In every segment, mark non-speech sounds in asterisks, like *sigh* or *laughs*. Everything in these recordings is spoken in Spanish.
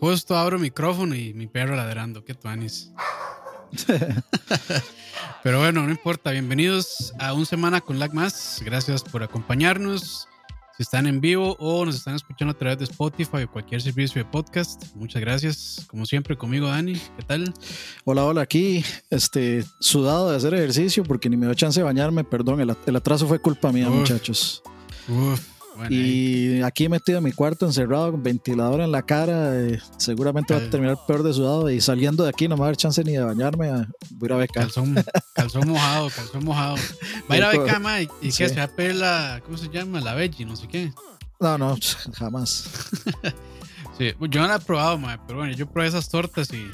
Justo abro micrófono y mi perro ladrando. Qué tuanis. *laughs* Pero bueno, no importa. Bienvenidos a un semana con Lag Más. Gracias por acompañarnos. Si están en vivo o nos están escuchando a través de Spotify o cualquier servicio de podcast, muchas gracias. Como siempre, conmigo, Dani. ¿Qué tal? Hola, hola. Aquí, este, sudado de hacer ejercicio porque ni me dio chance de bañarme. Perdón, el, el atraso fue culpa mía, Uf. muchachos. Uf, bueno. Y aquí metido en mi cuarto, encerrado, con ventilador en la cara. eh, seguramente va a Cal- terminar peor de sudado. Y saliendo de aquí no me va a dar chance ni de bañarme. ah, Voy a ir a becar. calzón, *laughs* calzón mojado, calzón mojado. Va a ir a Loco. Becama y, y Sí. que se va a pedir la, ¿cómo se llama? La veggie, no sé qué. No, no, jamás. *laughs* Sí, yo no la he probado, mae, pero bueno, yo probé esas tortas y.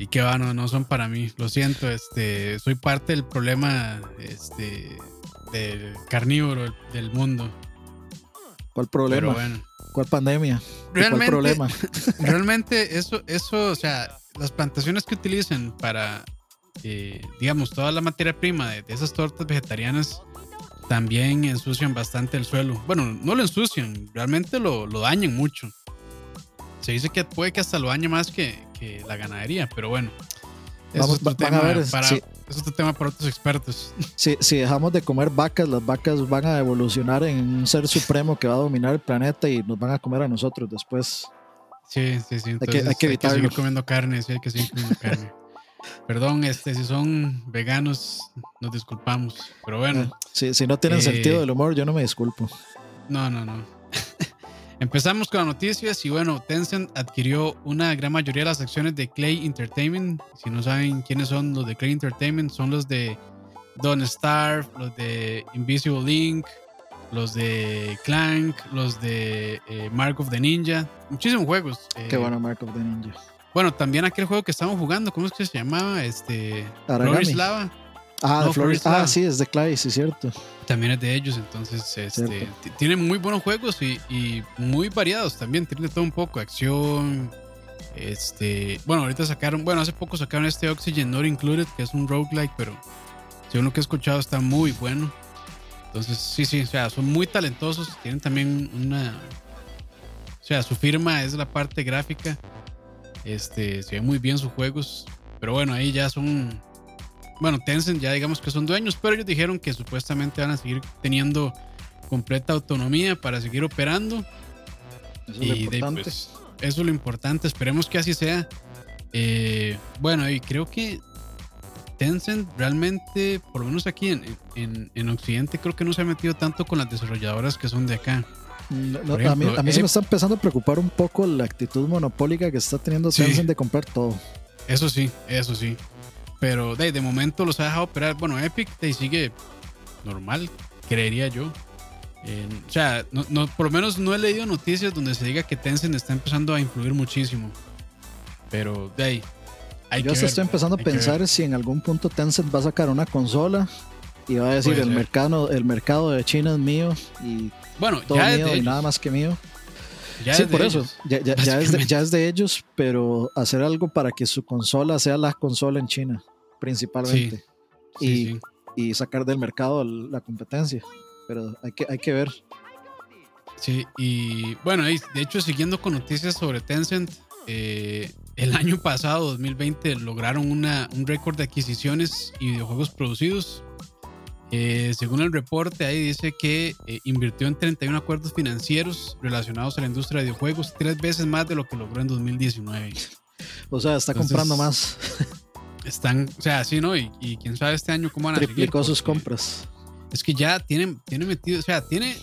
Y que va, no, no son para mí. Lo siento, este, soy parte del problema, este, del carnívoro del mundo. ¿Cuál Pero problema? bueno, ¿Cuál pandemia? ¿Y ¿Cuál problema? *laughs* realmente eso, eso, o sea, las plantaciones que utilizan para, eh, digamos, toda la materia prima de, de esas tortas vegetarianas también ensucian bastante el suelo. Bueno, no lo ensucian, realmente lo, lo dañan mucho. Se dice que puede que hasta lo dañe más que, que la ganadería, pero bueno. Vamos, es otro van a tema ver, para, sí. es otro tema para otros expertos. Si, si dejamos de comer vacas, las vacas van a evolucionar en un ser supremo que va a dominar el planeta y nos van a comer a nosotros después. Sí, sí, sí. que- Entonces hay que evitarlo. seguir comiendo carne, sí, hay que seguir comiendo carne. *laughs* Perdón, este, si son veganos, nos disculpamos. Pero bueno, Eh, si, si no tienen Eh, sentido del humor, yo no me disculpo. no, no, no. Empezamos con las noticias y bueno, Tencent adquirió una gran mayoría de las acciones de Clay Entertainment. Si no saben quiénes son los de Clay Entertainment, son los de Don't Starve, los de Invisible Link, los de Clank, los de eh, Mark of the Ninja. Muchísimos juegos. eh, Qué bueno, Mark of the Ninja. Bueno, también aquel juego que estábamos jugando, ¿cómo es que se llamaba? Este. Aragami. Ah, No. Florida. Ah, sí, es de Clay, sí, cierto. También es de ellos, entonces este, Cierto. t- tiene muy buenos juegos y, y muy variados también. Tiene de todo un poco, acción. Este, bueno, ahorita sacaron, bueno, hace poco sacaron este Oxygen Not Included, que es un roguelike, pero según lo que he escuchado está muy bueno. Entonces, sí, sí, o sea, son muy talentosos. Tienen también una. O sea, su firma es la parte gráfica. Este, se ve muy bien sus juegos. Pero bueno, ahí ya son. Bueno, Tencent ya digamos que son dueños, pero ellos dijeron que supuestamente van a seguir teniendo completa autonomía para seguir operando. Eso es lo de, importante. pues, eso es lo importante. Esperemos que así sea. Eh, bueno, y creo que Tencent realmente, por lo menos aquí en, en, en Occidente, creo que no se ha metido tanto con las desarrolladoras que son de acá. No, no, por a mí, a mí se eh, me está empezando a preocupar un poco la actitud monopólica que está teniendo Sí. Tencent de comprar todo. Eso sí, eso sí. Pero de, de momento los ha dejado operar. Bueno, Epic de, sigue normal, creería yo. Eh, o sea, no, no- por lo menos no he leído noticias donde se diga que Tencent está empezando a influir muchísimo. Pero de ahí. Hay Yo que ver, estoy empezando a pensar si en algún punto Tencent va a sacar una consola y va a decir el mercado, el mercado de China es mío y Bueno, todo ya mío de y ellos. nada más que mío. Ya sí, es de por eso. ellos. Ya, ya- ya es de, básicamente. ya es de ellos, pero hacer algo para que su consola sea la consola en China, principalmente. Sí, y, sí. y sacar del mercado la competencia. Pero hay que, hay que ver. Sí, y bueno, de hecho, siguiendo con noticias sobre Tencent, eh, el año pasado, 2020, lograron una, un récord de adquisiciones y videojuegos producidos. Eh, según el reporte, ahí dice que eh, invirtió en 31 acuerdos financieros relacionados a la industria de videojuegos, tres veces más de lo que logró en 2019. O sea, está Entonces, comprando más. Están, o sea, sí, ¿no? Y, y quién sabe este año cómo van a Triplicó sus compras. es que ya tiene, tiene metido, o sea, tiene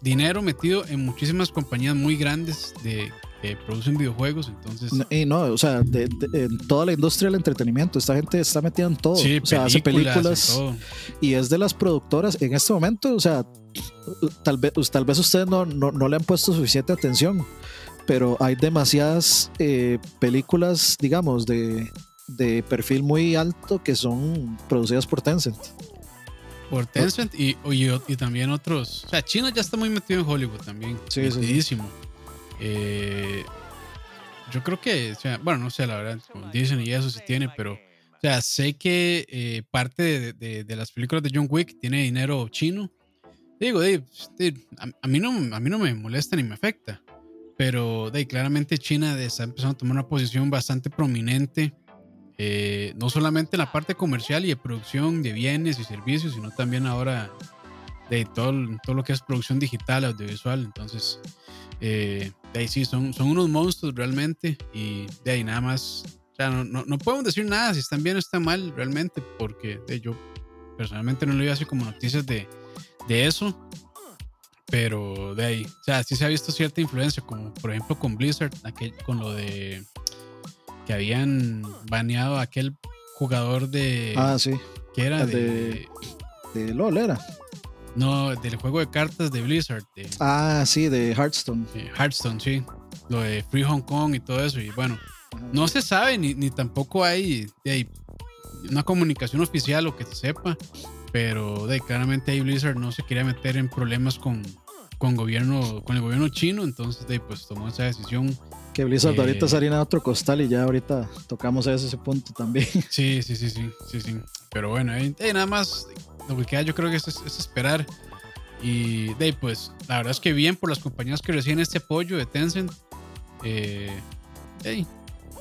dinero metido en muchísimas compañías muy grandes de, que producen videojuegos, entonces... No, Y no, o sea, de- de- en toda la industria del entretenimiento, esta gente está metida en todo. Sí, o sea, hace películas y es de las productoras en este momento, o sea, tal vez, tal vez ustedes no, no, no le han puesto suficiente atención, pero hay demasiadas eh, películas, digamos, de, de perfil muy alto que son producidas por Tencent. Por Tencent y, y, y también otros. O sea, China ya está muy metido en Hollywood también. Sí, sí, sí. Eh, yo creo que, bueno, no sé, la verdad, como dicen y eso sí tiene, pero, o sé que eh, parte de, las películas de John Wick tiene dinero chino. Digo, di, di, a, a mí no, a mí no me molesta ni me afecta, pero de, claramente China está empezando a tomar una posición bastante prominente, eh, no solamente en la parte comercial y de producción de bienes y servicios, sino también ahora de todo, todo lo que es producción digital, audiovisual. Entonces, eh, de ahí sí, son, son unos monstruos realmente y de ahí nada más, o sea, no, no, no podemos decir nada si están bien o están mal realmente, porque de, yo personalmente no le veo así como noticias de, de eso. Pero de ahí, o sea, sí se ha visto cierta influencia, como por ejemplo con Blizzard, aquel, con lo de que habían baneado a aquel jugador de. Ah, sí. Que era Ah, de, de- De LOL era. No, del juego de cartas de Blizzard, de, Ah, sí, de Hearthstone. Hearthstone, sí. Lo de Free Hong Kong y todo eso. Y bueno, no se sabe ni, ni tampoco hay, ahí una comunicación oficial o que se sepa. Pero de claramente ahí Blizzard no se quería meter en problemas con, con gobierno, con el gobierno chino. Entonces de pues tomó esa decisión. Que Blizzard Eh. ahorita es harina otro costal y ya ahorita tocamos ese, ese punto también. Sí, sí, sí, sí, sí, sí. Pero bueno, ahí nada más lo que queda yo creo que es, es esperar. Y de pues la verdad es que bien por las compañías que reciben este apoyo de Tencent. Eh, ahí,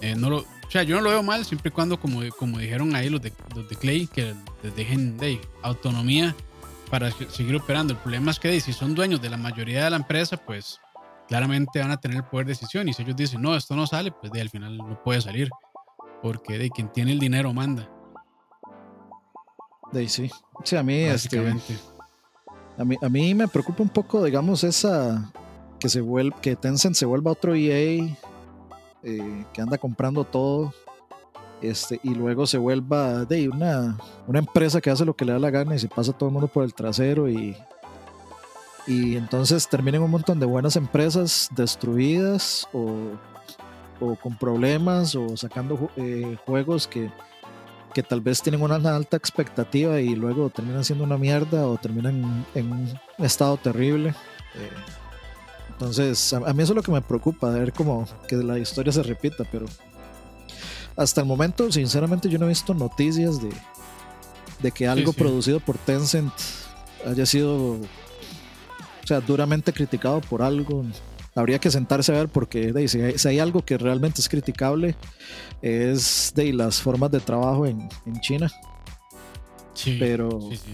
eh, no lo, o sea, yo no lo veo mal siempre y cuando, como, como dijeron ahí los de, los de Clay, que les dejen de autonomía para se- seguir operando. El problema es que ahí, si son dueños de la mayoría de la empresa, pues claramente van a tener el poder de decisión. Y si ellos dicen, no, esto no sale, pues de al final no puede salir. Porque de quien tiene el dinero manda. Ahí sí. Sí, a mí, este, a mí, a mí me preocupa un poco, digamos, esa que se vuelva, que Tencent se vuelva otro EA eh, que anda comprando todo. Este, y luego se vuelva de una, una empresa que hace lo que le da la gana y se pasa todo el mundo por el trasero y, y entonces terminan un montón de buenas empresas destruidas o, o con problemas o sacando eh, juegos que, que tal vez tienen una alta expectativa y luego terminan siendo una mierda o terminan en un estado terrible. Eh, entonces, a, a mí eso es lo que me preocupa, de ver como que la historia se repita, pero hasta el momento, sinceramente, yo no he visto noticias de, de que algo sí. producido por Tencent haya sido, o sea, duramente criticado por algo. Habría que sentarse a ver porque de, si, hay, si hay algo que realmente es criticable es de las formas de trabajo en, en China. Sí, pero- sí, sí.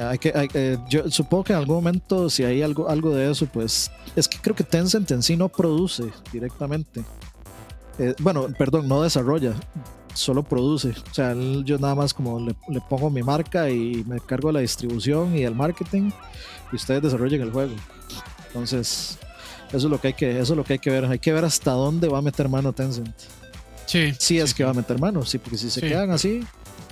Hay que, hay- eh, yo supongo que en algún momento si hay algo, algo de eso, pues es que creo que Tencent en sí no produce directamente. Eh, bueno, perdón, no desarrolla, solo produce. O sea, yo nada más como le, le pongo mi marca y me cargo la distribución y el marketing y ustedes desarrollen el juego. Entonces, eso es lo que hay que, eso es lo que hay que ver. Hay que ver hasta dónde va a meter mano Tencent. sí, Si es sí, que sí. va a meter mano, sí, porque si se Sí, quedan así,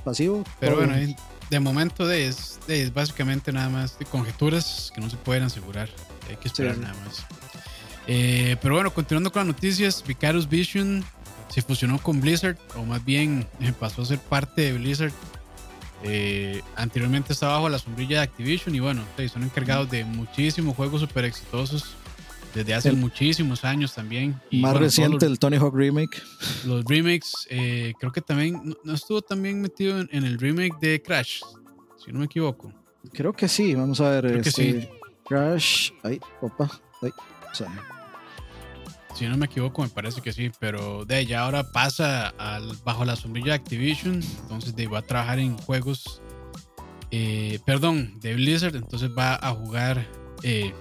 pasivo. Pero bueno, bien. de momento es, es básicamente nada más de conjeturas que no se pueden asegurar. Hay que esperar nada más. Eh, pero bueno, continuando con las noticias, Vicarious Vision se fusionó con Blizzard, o más bien eh, pasó a ser parte de Blizzard. Eh, anteriormente estaba bajo la sombrilla de Activision y bueno, son encargados de muchísimos juegos súper exitosos desde hace El- muchísimos años también. Y, Más bueno, reciente, los- el Tony Hawk Remake. los remakes, eh, creo que también, no, no estuvo también metido en, en el remake de Crash, si no me equivoco. Creo que sí, vamos a ver. Creo que este, sí. Crash. Ay, opa. Ay, o sea, Si no me equivoco, me parece que sí, pero de allá ahora pasa al, bajo la sombrilla de Activision, entonces de, va a trabajar en juegos, eh, perdón, de Blizzard, entonces va a jugar, eh,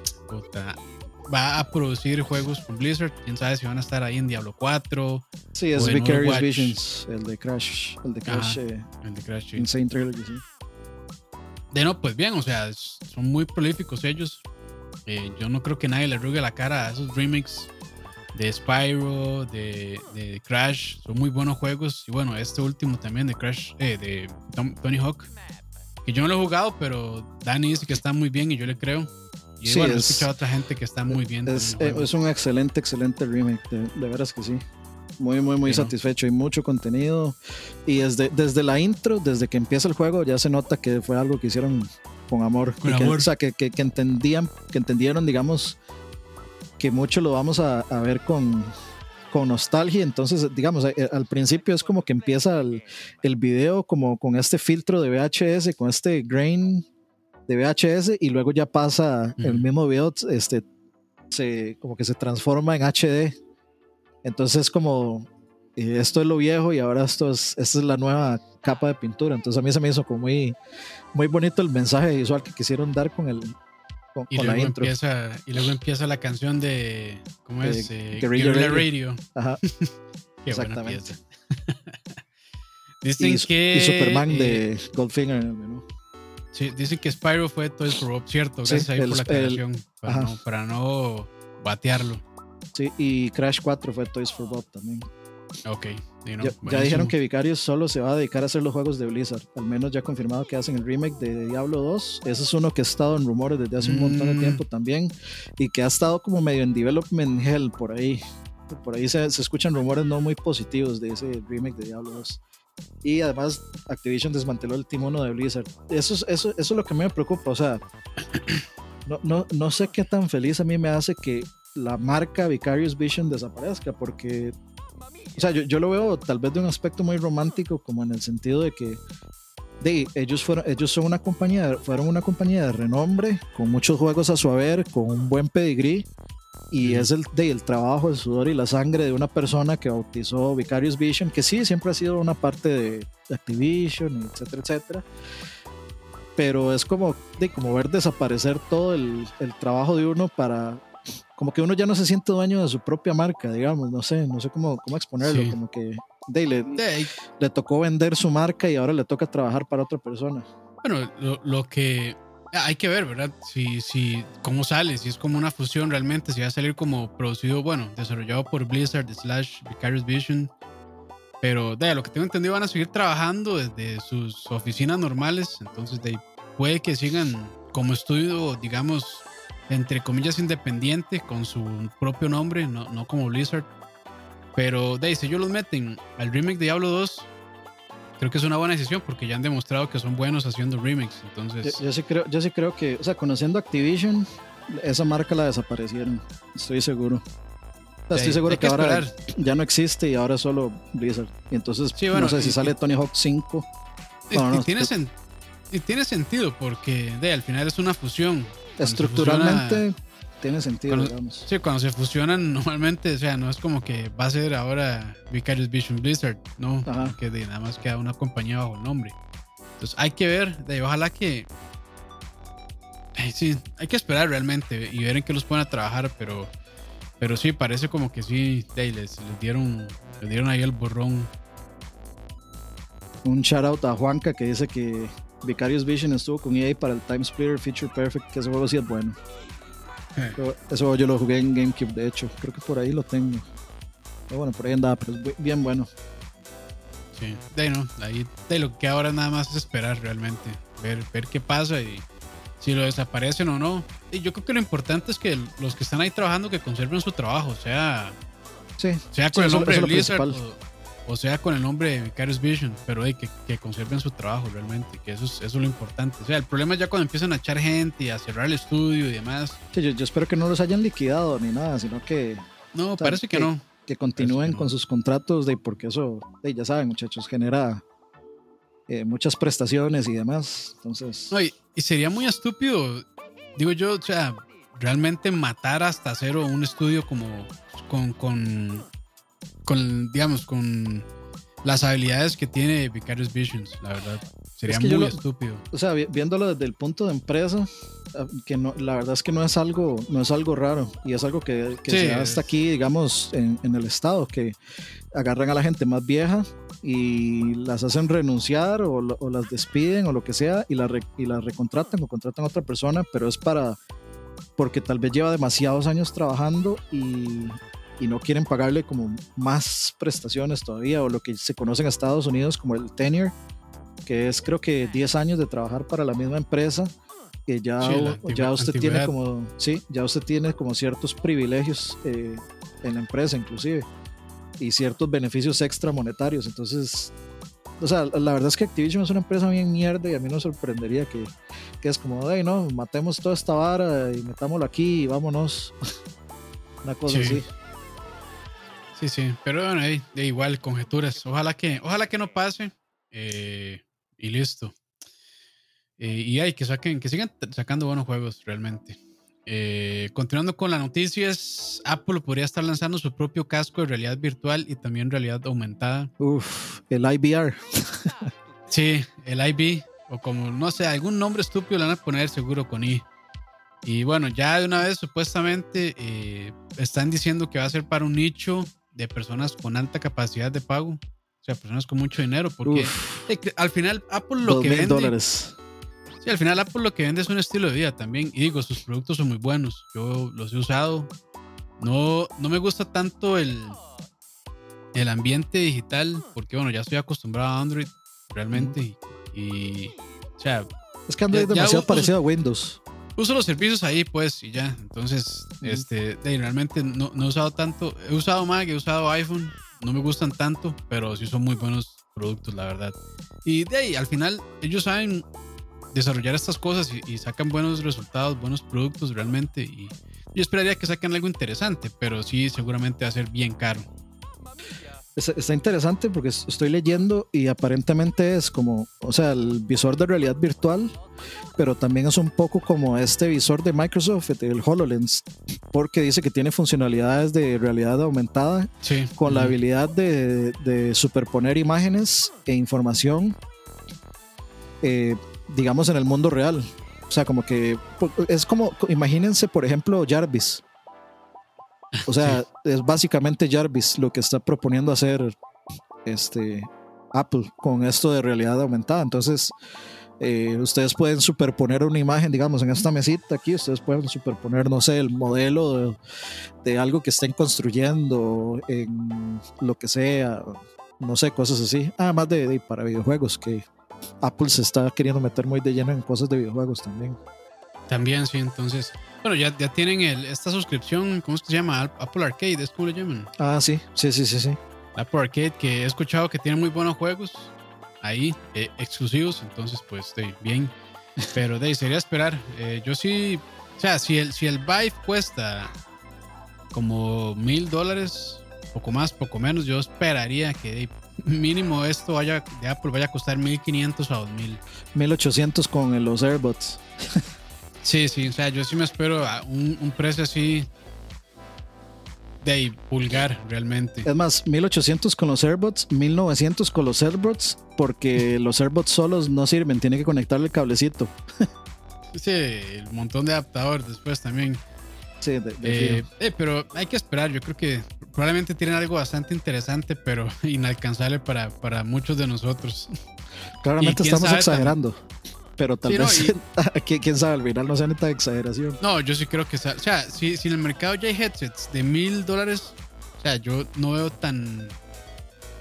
va a producir juegos con Blizzard, quién sabe si van a estar ahí en Diablo 4, sí, es Vicarious. Visions, el de Crash. El de Crash Ajá. eh, el de Crash. sí. Insane Trilogy, sí. De no, pues bien, o sea, son muy prolíficos ellos. Eh, yo no creo que nadie le arrugue la cara a esos remakes de Spyro, de, de Crash. Son muy buenos juegos. Y bueno, este último también de Crash, eh, de Tom- Tony Hawk. Que yo no lo he jugado, pero Dani dice que está muy bien y yo le creo. Y Sí, bueno, he es- escuchado a otra gente que está muy bien. Es, es un excelente, excelente remake, de, de veras que sí. Muy, muy, muy satisfecho y mucho contenido. Y desde, desde la intro, desde que empieza el juego, ya se nota que fue algo que hicieron con amor. Con que- amor. o sea, que, que, que entendían, que entendieron, digamos, que mucho lo vamos a, a ver con, con nostalgia. Entonces, digamos, eh, al principio es como que empieza el, el video como con este filtro de VHS, con este grain de VHS, y luego ya pasa el mismo video este, se, como que se transforma en HD. Entonces como eh, esto es lo viejo y ahora esto es, esta es la nueva capa de pintura. Entonces a mí se me hizo como muy, muy bonito el mensaje visual que quisieron dar con el con, y, con luego la intro. Empieza, y luego empieza la canción de, ¿cómo es? Eh, Radio. Radio. Ajá. *laughs* Qué Exactamente. *laughs* Dicen Y, que... y Superman de Goldfinger. ¿no? Sí, dicen que Spyro fue Toys for Bob, cierto. Sí, Gracias el- por la aclaración. Para, no, para no batearlo. Sí, y Crash 4 fue Toys for Bob también. Ok. ya, dijeron que Vicarious solo se va a dedicar a hacer los juegos de Blizzard. Al menos ya confirmado que hacen el remake de Diablo 2. Ese es uno que ha estado en rumores desde hace un montón de Mm. tiempo también. Y que ha estado como medio en development hell por ahí. Por ahí se, se escuchan rumores no muy positivos de ese remake de Diablo 2. Y además Activision desmanteló el 1 de Blizzard. Eso es, eso, eso es lo que me preocupa. O sea, no, no, no sé qué tan feliz a mí me hace que la marca Vicarious Vision desaparezca. Porque o sea, yo, yo lo veo tal vez de un aspecto muy romántico, como en el sentido de que ellos, fueron, ellos son una compañía, fueron una compañía de renombre, con muchos juegos a su haber, con un buen pedigrí, y es el, de, el trabajo, el sudor y la sangre de una persona que bautizó Vicarious Vision, que sí, siempre ha sido una parte de Activision, etcétera, etcétera. Pero es como, de, como ver desaparecer todo el, el trabajo de uno para como que uno ya no se siente dueño de su propia marca, digamos, no sé, no sé cómo, cómo exponerlo, Sí. como que de, le, De- le tocó vender su marca y ahora le toca trabajar para otra persona. Bueno, lo, lo que hay que ver, ¿verdad? Si, si, cómo sale, si es como una fusión realmente, si va a salir como producido, bueno, desarrollado por Blizzard slash Vicarious Vision. Pero de lo que tengo entendido van a seguir trabajando desde sus oficinas normales, entonces de, puede que sigan como estudio, digamos, entre comillas independiente, con su propio nombre, no, no como Blizzard. Pero de ahí, si ellos los meten al remake de Diablo 2, creo que es una buena decisión porque ya han demostrado que son buenos haciendo remakes. Yo, Entonces, yo sí creo, yo sí creo que, o sea, conociendo Activision, esa marca la desaparecieron, estoy seguro. O sea, Sí, estoy seguro hay que, que ahora ya no existe y ahora es solo Blizzard. Y entonces, Sí, bueno, no sé si sale Tony Hawk 5. y- bueno, y no, tiene, creo- sen- y tiene sentido porque de, al final es una fusión. Estructuralmente tiene sentido, cuando- digamos. Sí, cuando se fusionan *laughs* normalmente, o sea, no es como que va a ser ahora Vicarious Vision Blizzard, no, Ajá. que de, nada más queda una compañía bajo el nombre. Entonces hay que ver, de, ojalá que... Sí, hay que esperar realmente y ver en qué los pueden a trabajar, pero, pero sí, parece como que sí, de, les dieron, les dieron ahí el borrón. Un shout out a Juanca que dice que Vicarious Vision estuvo con EA para el Time Splitter Feature Perfect, que ese juego sí es bueno. Juego yo lo jugué en GameCube, de hecho, creo que por ahí lo tengo. Pero bueno, por ahí andaba, pero es bien bueno. Sí, de ahí no, ahí de lo que ahora nada más es esperar realmente, ver, ver qué pasa y si lo desaparecen o no. Y yo creo que lo importante es que los que están ahí trabajando que conserven su trabajo, sea, Sí, sea Sí, con el eso- nombre eso de Blizzard o, o sea con el nombre de Vicarious Vision, pero hey, que, que conserven su trabajo realmente, que eso es, eso es lo importante. O sea, el problema es ya cuando empiezan a echar gente y a cerrar el estudio y demás. Sí, yo, yo espero que no los hayan liquidado ni nada, sino que, No, sea, parece que que- no. que continúen no. con sus contratos, de, porque eso, de, ya saben, muchachos, genera eh, muchas prestaciones y demás. Entonces, No, y, y sería muy estúpido, digo yo, o sea, realmente matar hasta cero un estudio como con, con, con digamos, con las habilidades que tiene Vicarious Visions, la verdad. Sería Es que yo muy lo- estúpido. o sea, vi- viéndolo desde el punto de empresa, ah, que no, la verdad es que no es algo, no es algo raro y es algo que, que Sí, se da hasta aquí, digamos, en, en el estado, que agarran a la gente más vieja y las hacen renunciar o, las despiden o lo que sea y la, re- y la recontratan o contratan a otra persona, pero es para porque tal vez lleva demasiados años trabajando y, y no quieren pagarle como más prestaciones todavía o lo que se conoce en Estados Unidos como el tenure, que es creo que 10 años de trabajar para la misma empresa que ya, Sí, ya usted tiene como sí, ya usted tiene como ciertos privilegios eh, en la empresa inclusive y ciertos beneficios extra monetarios, entonces o sea, la verdad es que Activision es una empresa bien mierda y a mí no sorprendería que, que es como, hey, no, matemos toda esta vara y metámoslo aquí y vámonos. *laughs* una cosa Sí. así. Sí, sí, pero bueno, ahí, de igual, conjeturas. Ojalá que, ojalá que no pase eh, y listo. Eh, y hay que saquen, que sigan sacando buenos juegos realmente. Eh, continuando con las noticias, Apple podría estar lanzando su propio casco de realidad virtual y también realidad aumentada. Uf, el IBR. *laughs* sí, el IB, o como no sé, algún nombre estúpido le van a poner seguro con I. Y bueno, ya de una vez supuestamente eh, están diciendo que va a ser para un nicho de personas con alta capacidad de pago, o sea, personas con mucho dinero, porque al final Apple lo que vende... Dólares al final Apple lo que vende es un estilo de vida también. Y digo, sus productos son muy buenos. Yo los he usado. No, no me gusta tanto el, el ambiente digital, porque bueno, ya estoy acostumbrado a Android realmente. Y, o sea, es que Android es demasiado parecido a Windows. Uso los servicios ahí, pues, y ya. Entonces, este, realmente no, no, he usado tanto. He usado Mac, he usado iPhone. No me gustan tanto, pero sí son muy buenos productos, la verdad. Y de ahí, al final, ellos saben desarrollar estas cosas y, sacan buenos resultados, buenos productos realmente. Y yo esperaría que saquen algo interesante, pero sí, seguramente va a ser bien caro. Está interesante porque estoy leyendo y aparentemente es como, o sea, el visor de realidad virtual, pero también es un poco como este visor de Microsoft, el HoloLens, porque dice que tiene funcionalidades de realidad aumentada con la habilidad de, de, superponer imágenes e información eh, digamos, en el mundo real. O sea, como que es como, imagínense, por ejemplo, Jarvis. O sea, es básicamente Jarvis lo que está proponiendo hacer este Apple con esto de realidad aumentada. Entonces, eh, ustedes pueden superponer una imagen, digamos, en esta mesita aquí, ustedes pueden superponer, no sé, el modelo de, algo que estén construyendo en lo que sea, no sé, cosas así. Además de, de para videojuegos, que Apple se está queriendo meter muy de lleno en cosas de videojuegos también. También, sí, entonces. Bueno, ya, ya tienen el, esta suscripción, ¿cómo es que se llama? Apple Arcade, ¿es como le llaman? Ah, sí, sí, sí, sí, sí. Apple Arcade, que he escuchado que tiene muy buenos juegos ahí, eh, exclusivos, entonces, pues, estoy bien. Pero de ahí sería esperar. Eh, yo sí, o sea, si el, si el Vive cuesta como mil dólares, poco más, poco menos, yo esperaría que mínimo esto vaya de Apple vaya a costar 1500 a 2000. 1800 con los AirBots. *laughs* sí, sí, o sea, yo sí me espero a un, precio así de pulgar realmente. Es más, 1800 con los AirBots, 1900 con los AirBots, porque *laughs* los AirBots solos no sirven, tiene que conectarle el cablecito. sí, el montón de adaptadores después también. Sí, eh, eh, pero hay que esperar, yo creo que probablemente tienen algo bastante interesante, pero *laughs* inalcanzable para, para muchos de nosotros. Claramente estamos exagerando. Pero tal vez, *laughs* quién sabe, al final no sea neta exageración. No, yo sí creo que, o sea, si, si en el mercado ya hay headsets de mil dólares, o sea, yo no veo tan,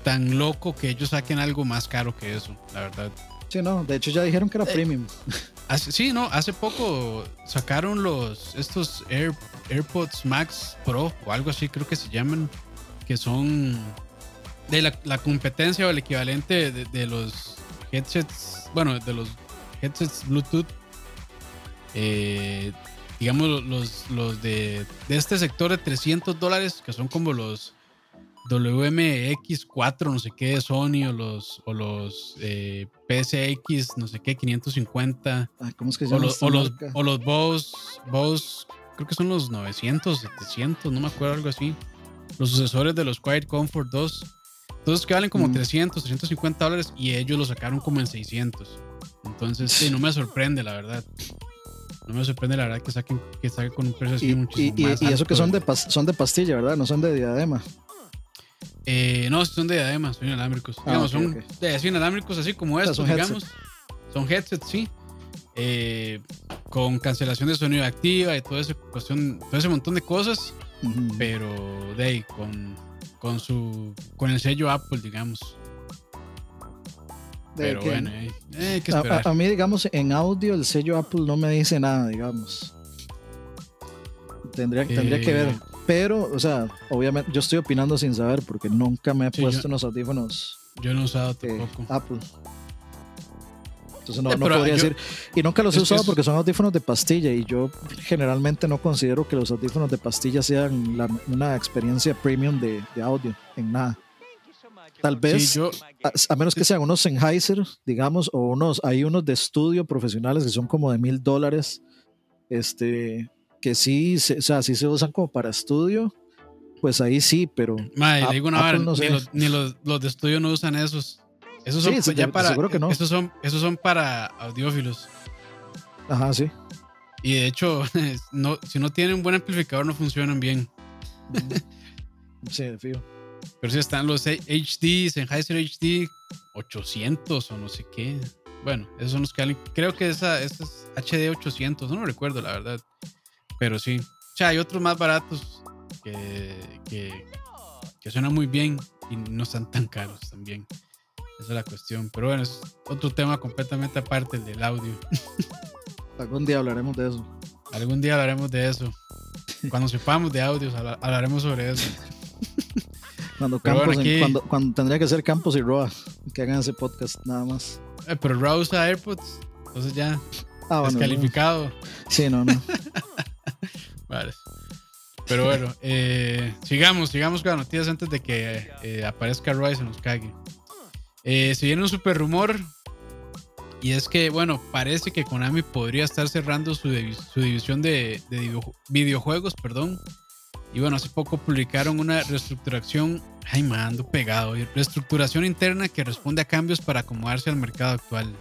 tan loco que ellos saquen algo más caro que eso, la verdad. Sí, no, de hecho ya dijeron que era eh, premium. *laughs* sí, no, hace poco sacaron los estos Air, AirPods Max Pro o algo así, creo que se llaman, que son de la, competencia o el equivalente de, los headsets, bueno, de los headsets Bluetooth, eh, digamos los, los de, de este sector de 300 dólares, que son como los WMX4, no sé qué de Sony, o los, o los eh, PSX, no sé qué, 550. ¿Cómo es que se llama? O los, o los, o los Bose, Bose, creo que son los 900, 700, no me acuerdo, algo así. Los sucesores de los Quiet Comfort 2. Entonces que valen como 300, mm. 350 dólares y ellos lo sacaron como en 600. Entonces, sí, no me sorprende, la verdad. No me sorprende la verdad que saquen que saquen con un precio así y, muchísimo y, más y, eso que son de, son de pastilla, ¿verdad? No son de diadema. Eh, no, son de diademas, son inalámbricos. Ah, digamos, son De, inalámbricos así como estos, digamos. Son headsets, sí. Eh, con cancelación de sonido activa y todo ese, cuestión, todo ese montón de cosas. Pero de ahí, con, con, su, con el sello Apple, digamos. pero bueno, eh, que a, mí, digamos, en audio el sello Apple no me dice nada, digamos. Tendría, tendría que ver. Pero, o sea, obviamente yo estoy opinando sin saber porque nunca me he puesto unos audífonos. Yo no he usado tampoco. Apple. Entonces no, no podría decir. Y nunca los he usado porque son audífonos de pastilla y yo generalmente no considero que los audífonos de pastilla sean una experiencia premium de, audio en nada. Tal vez, a, menos que sean unos Sennheiser, digamos, o unos, hay unos de estudio profesionales que son como de mil dólares, este, que sí, se, o sea, sí se usan como para estudio, pues ahí sí, pero. Madre, digo una ni, los, ni los, los, de estudio no usan esos. Esos son sí, ya para. Seguro que no. Esos son, esos son para audiófilos. Ajá, sí. Y de hecho, *laughs* no, si no tienen un buen amplificador, no funcionan bien. Sí, fijo. Pero si están los HD, Sennheiser HD 800 o no sé qué. Bueno, esos son los que creo que esa, esa es HD 800, no recuerdo la verdad. Pero sí. O sea, hay otros más baratos que, que, que suenan muy bien y no están tan caros también. Esa es la cuestión. Pero bueno, es otro tema completamente aparte, el del audio. *laughs* Algún día hablaremos de eso. Algún día hablaremos de eso. Cuando sepamos de audios, hablaremos sobre eso. Cuando, Campos, cuando, cuando, tendría que ser Campos y Roa que hagan ese podcast, nada más. Eh, pero Roa usa AirPods, entonces ya. Ah, descalificado. Sí, no, no. *laughs* vale. Pero bueno, eh, sigamos, sigamos con las noticias antes de que eh, aparezca Roa y se nos cague. Se viene un super rumor. Y es que, bueno, parece que Konami podría estar cerrando su, su división de, de videojuegos, perdón, y bueno, hace poco publicaron una reestructuración, ay, me ando pegado, reestructuración interna que responde a cambios para acomodarse al mercado actual.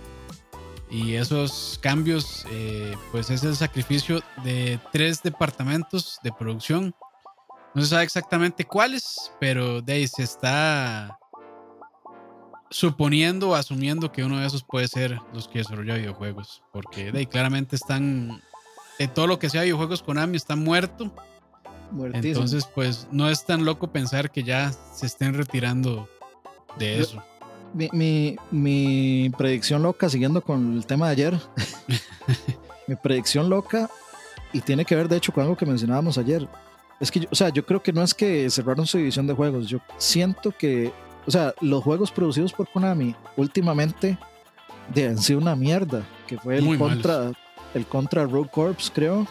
Y esos cambios, eh, pues es el sacrificio de tres departamentos de producción. No se sabe exactamente cuáles, pero de ahí se está suponiendo o asumiendo que uno de esos puede ser los que desarrolla videojuegos. Porque de ahí claramente están, de todo lo que sea videojuegos Konami está muerto entonces, pues no es tan loco pensar que ya se estén retirando de eso. Mi, mi, predicción loca, siguiendo con el tema de ayer, *laughs* mi predicción loca, y tiene que ver de hecho con algo que mencionábamos ayer, es que, yo, o sea, yo creo que no es que cerraron su división de juegos, yo siento que, o sea, los juegos producidos por Konami últimamente de, han sido una mierda, que fue el contra, el contra Rogue Corps, creo,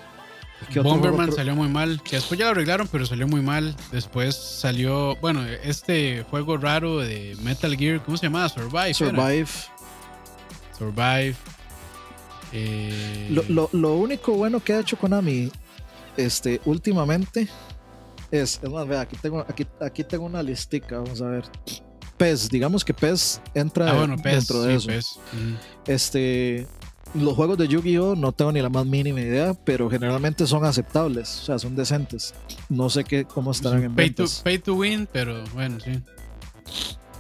Bomberman salió muy mal, que después ya lo arreglaron, pero salió muy mal. Después salió, bueno, este juego raro de Metal Gear, ¿cómo se llamaba? Survive. Survive. Survive. Eh, lo, único bueno que ha hecho Konami este, últimamente es, es más, vea, aquí tengo, aquí, aquí tengo una listica, vamos a ver. PES, digamos que PES entra ah, dentro de eso. Este, los juegos de Yu-Gi-Oh! no tengo ni la más mínima idea, pero generalmente son aceptables, o sea, son decentes. No sé qué, cómo estarán en pay to, pay to win, pero bueno, sí.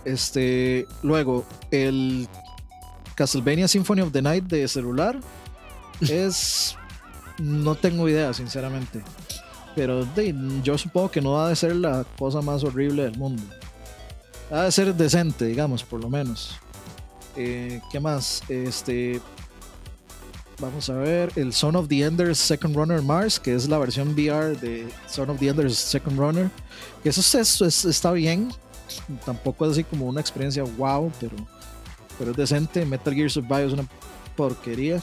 Este, luego, el Castlevania Symphony of the Night de celular *laughs* es. no tengo idea, sinceramente. Pero yo supongo que no ha de ser la cosa más horrible del mundo. Ha de ser decente, digamos, por lo menos. Eh, ¿Qué más? Este, Vamos a ver el Son of the Enders Second Runner Mars, que es la versión VR de Son of the Enders Second Runner. Que eso, es, está bien. Tampoco es así como una experiencia wow, pero, pero es decente. Metal Gear Survive es una porquería.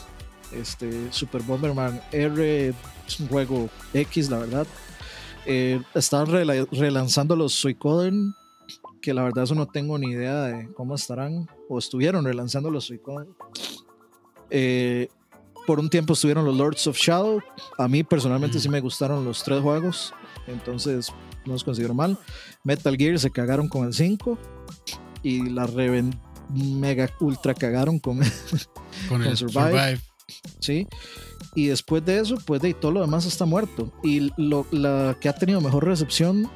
Este, Super Bomberman R es un juego X, la verdad. Eh, están relanzando los Suicoden, que la verdad eso no tengo ni idea de cómo estarán, o estuvieron relanzando los Suicoden. Eh, por un tiempo estuvieron los Lords of Shadow. A mí personalmente sí me gustaron los tres juegos. Entonces no los considero mal. Metal Gear se cagaron con el 5. Y la Reven mega ultra cagaron con, con, *laughs* el Survive. Sí. Y después de eso, pues de todo lo demás está muerto. Y lo, la que ha tenido mejor recepción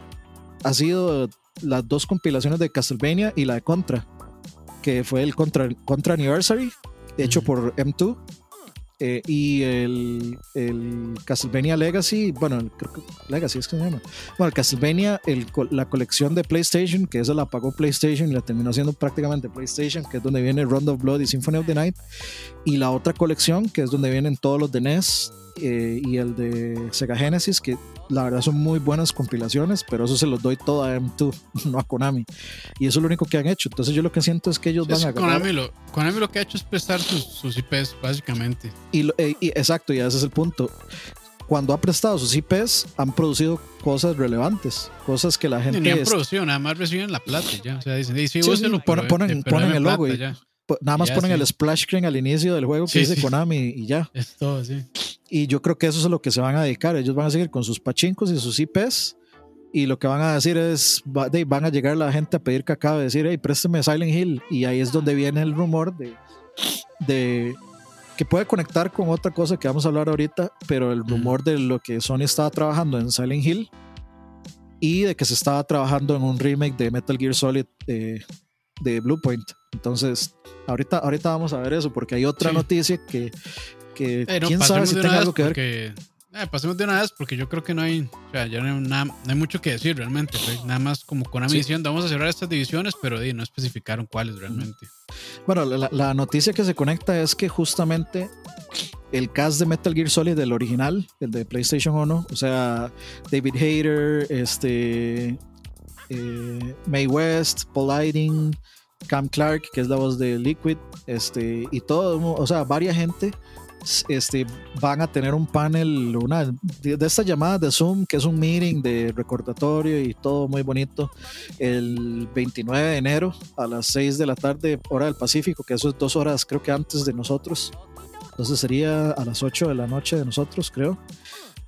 ha sido las dos compilaciones de Castlevania y la de Contra. Que fue el Contra, Contra Anniversary, hecho por M2 eh, y el, el, Castlevania Legacy, bueno, el, Legacy es que se llama. Bueno, el Castlevania, el, la colección de PlayStation, que esa la pagó PlayStation y la terminó haciendo prácticamente PlayStation, que es donde viene Round of Blood y Symphony of the Night. Y la otra colección, que es donde vienen todos los de NES eh, y el de Sega Genesis, que la verdad son muy buenas compilaciones, pero eso se los doy todo a M2, *laughs* no a Konami. Y eso es lo único que han hecho. Entonces yo lo que siento es que ellos van a... Konami lo, Konami lo que ha hecho es prestar sus, IPs, básicamente. Eh, y, exacto, y ese es el punto cuando ha prestado sus IPs, han producido cosas relevantes, cosas que la gente. Ni han producido, nada más reciben la plata ya. O sea, dicen, sí, ponen, ponen el logo y nada más ponen el splash screen al inicio del juego que dice Konami y ya. *laughs* Es todo, sí. Y yo creo que eso es a lo que se van a dedicar. Ellos van a seguir con sus pachincos y sus IPs. Y lo que van a decir es, van a llegar la gente a pedir cacao, decir, hey, présteme Silent Hill. Y ahí es donde viene el rumor de, de que puede conectar con otra cosa que vamos a hablar ahorita, pero el rumor de lo que Sony estaba trabajando en Silent Hill y de que se estaba trabajando en un remake de Metal Gear Solid eh, de Bluepoint. Entonces, ahorita, ahorita vamos a ver eso, porque hay otra Sí. noticia que, que Eh, no, quién sabe si tenga algo que ver. porque, eh, pasemos de una vez porque yo creo que no hay, o sea, ya no hay, nada- no hay mucho que decir realmente. ¿sí? Nada más como con una Sí. misión, vamos a cerrar estas divisiones, pero no especificaron cuáles realmente. Bueno, la, la noticia que se conecta es que justamente el cast de Metal Gear Solid del original, el de PlayStation 1, o sea, David Hayter, este, eh, Mae West, Paul Lighting, Cam Clark, que es la voz de Liquid, este, y todo, o sea, varias gente este, van a tener un panel, una de, de estas llamadas de Zoom, que es un meeting de recordatorio y todo muy bonito, el 29 de enero a las 6 de la tarde, hora del Pacífico, que eso es dos horas creo que antes de nosotros. Entonces sería a las 8 de la noche de nosotros, creo.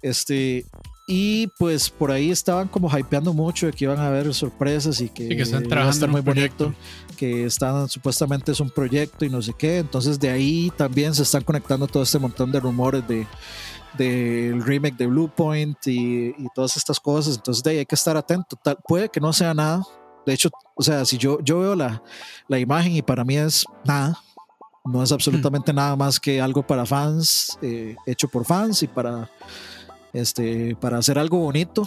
Este, y pues por ahí estaban como hypeando mucho de que iban a haber sorpresas y que, Sí, que están iba a trabajando estar muy bonito, que están supuestamente es un proyecto y no sé qué. Entonces de ahí también se están conectando todo este montón de rumores de del remake de Bluepoint y, y todas estas cosas. Entonces de ahí hay que estar atento. Tal, puede que no sea nada. De hecho, o sea, si yo, yo veo la, la imagen y para mí es nada, no es absolutamente nada más que algo para fans, eh, hecho por fans y para, este, para hacer algo bonito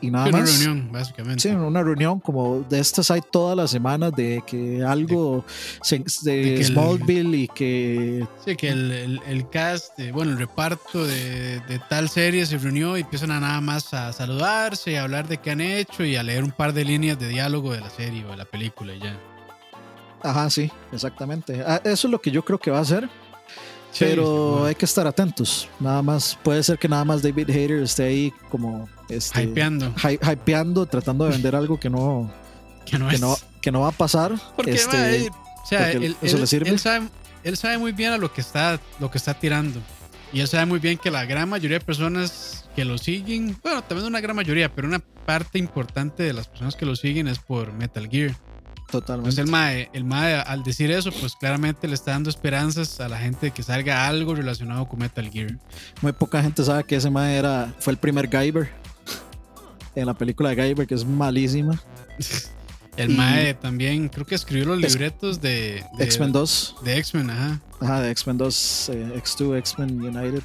y nada Sí, una más. reunión, básicamente. Sí, una reunión como de estas hay todas las semanas de que algo se- de, de que el- Smallville y que Sí, que el, el, el cast, eh, bueno, el reparto de, de tal serie se reunió y empiezan a nada más a saludarse y a hablar de qué han hecho y a leer un par de líneas de diálogo de la serie o de la película y ya. Ajá, sí, exactamente. Ah, Eso es lo que yo creo que va a ser, Sí, pero bueno, hay que estar atentos. Nada más, puede ser que nada más David Hayter esté ahí como este, hypeando, hy- hypeando, tratando de vender algo que no, que no que es. no, que no va a pasar. Porque, Este, eh, o sea, porque él, eso él- le sirve. él sabe, él sabe muy bien a lo que está, lo que está tirando. Y él sabe muy bien que la gran mayoría de personas que lo siguen, bueno, también una gran mayoría, pero una parte importante de las personas que lo siguen es por Metal Gear. Totalmente. Entonces el MAE, el MAE al decir eso, pues claramente le está dando esperanzas a la gente de que salga algo relacionado con Metal Gear. Muy poca gente sabe que ese man era, fue el primer Guyver en la película de Guyver, que es malísima. *laughs* El Y- MAE también creo que escribió los libretos de, de X-Men 2. De X-Men, ajá. Ajá, de X-Men 2, eh, X2, X-Men United.